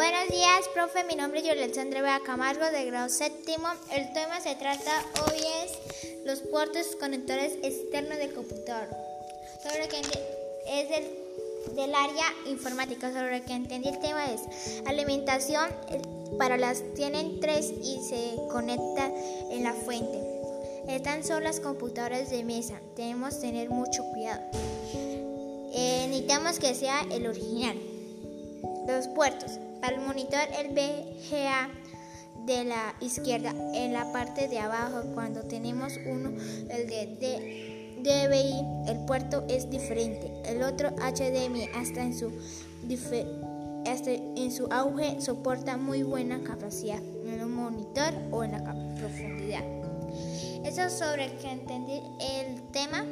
Buenos días, profe. Mi nombre es Yolanda Bea Camargo, de grado séptimo. El tema se trata hoy es los puertos conectores externos del computador. Sobre que es del, área informática. Sobre lo que entendí el tema es alimentación para las tienen tres y se conecta en la fuente. Están son las computadoras de mesa. Tenemos que tener mucho cuidado. Eh, necesitamos que sea el original. Los puertos. Para monitor el VGA de la izquierda en la parte de abajo cuando tenemos uno el de DVI el puerto es diferente el otro HDMI hasta en su hasta en su auge soporta muy buena capacidad en un monitor o en la profundidad eso es sobre que entendí el tema